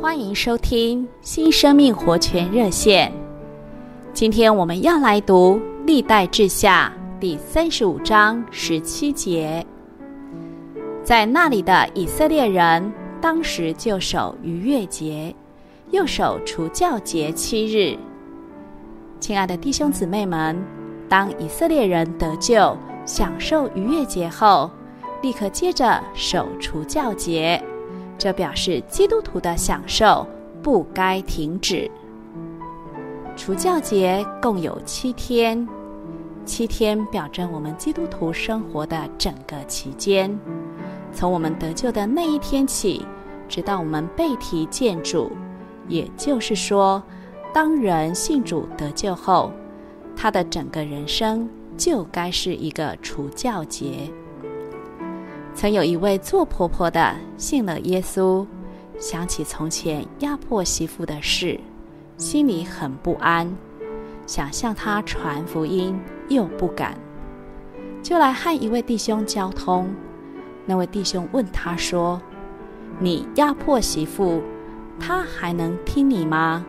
欢迎收听新生命活泉热线。今天我们要来读《历代志下》第三十五章十七节。在那里的以色列人，当时就守逾越节，又守除教节七日。亲爱的弟兄姊妹们，当以色列人得救、享受逾越节后，立刻接着守除教节，这表示基督徒的享受不该停止。除教节共有七天，七天表征我们基督徒生活的整个期间。从我们得救的那一天起，直到我们被提见主，也就是说，当人信主得救后，他的整个人生就该是一个除教节。曾有一位做婆婆的信了耶稣，想起从前压迫媳妇的事，心里很不安，想向她传福音又不敢，就来和一位弟兄交通。那位弟兄问他说：“你压迫媳妇，她还能听你吗？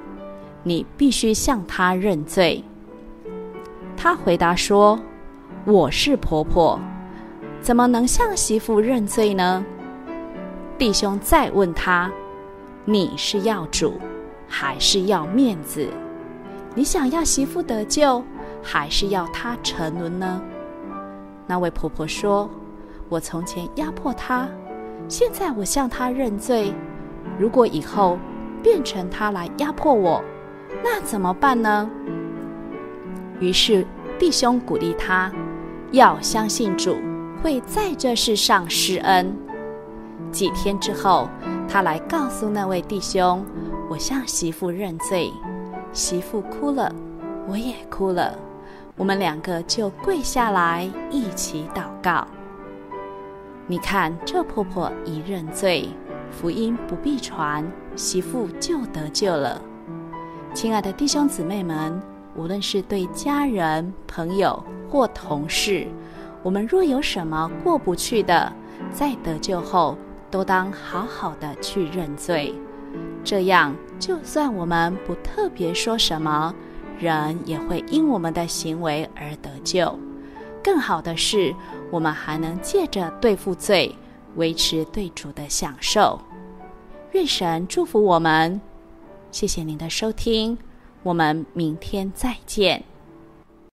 你必须向她认罪。”他回答说：“我是婆婆，怎么能向媳妇认罪呢？”弟兄再问他：“你是要主，还是要面子？你想要媳妇得救，还是要她沉沦呢？”那位婆婆说。我从前压迫她，现在我向她认罪。如果以后变成她来压迫我，那怎么办呢？于是弟兄鼓励她，要相信主会在这世上施恩。几天之后，他来告诉那位弟兄：“我向媳妇认罪。”媳妇哭了，我也哭了，我们两个就跪下来一起祷告。你看，这婆婆一认罪，福音不必传，媳妇就得救了。亲爱的弟兄姊妹们，无论是对家人、朋友或同事，我们若有什么过不去的，在得救后都当好好的去认罪。这样，就算我们不特别说什么，人也会因我们的行为而得救。更好的是，我们还能借着对付罪，维持对主的享受。愿神祝福我们。谢谢您的收听，我们明天再见。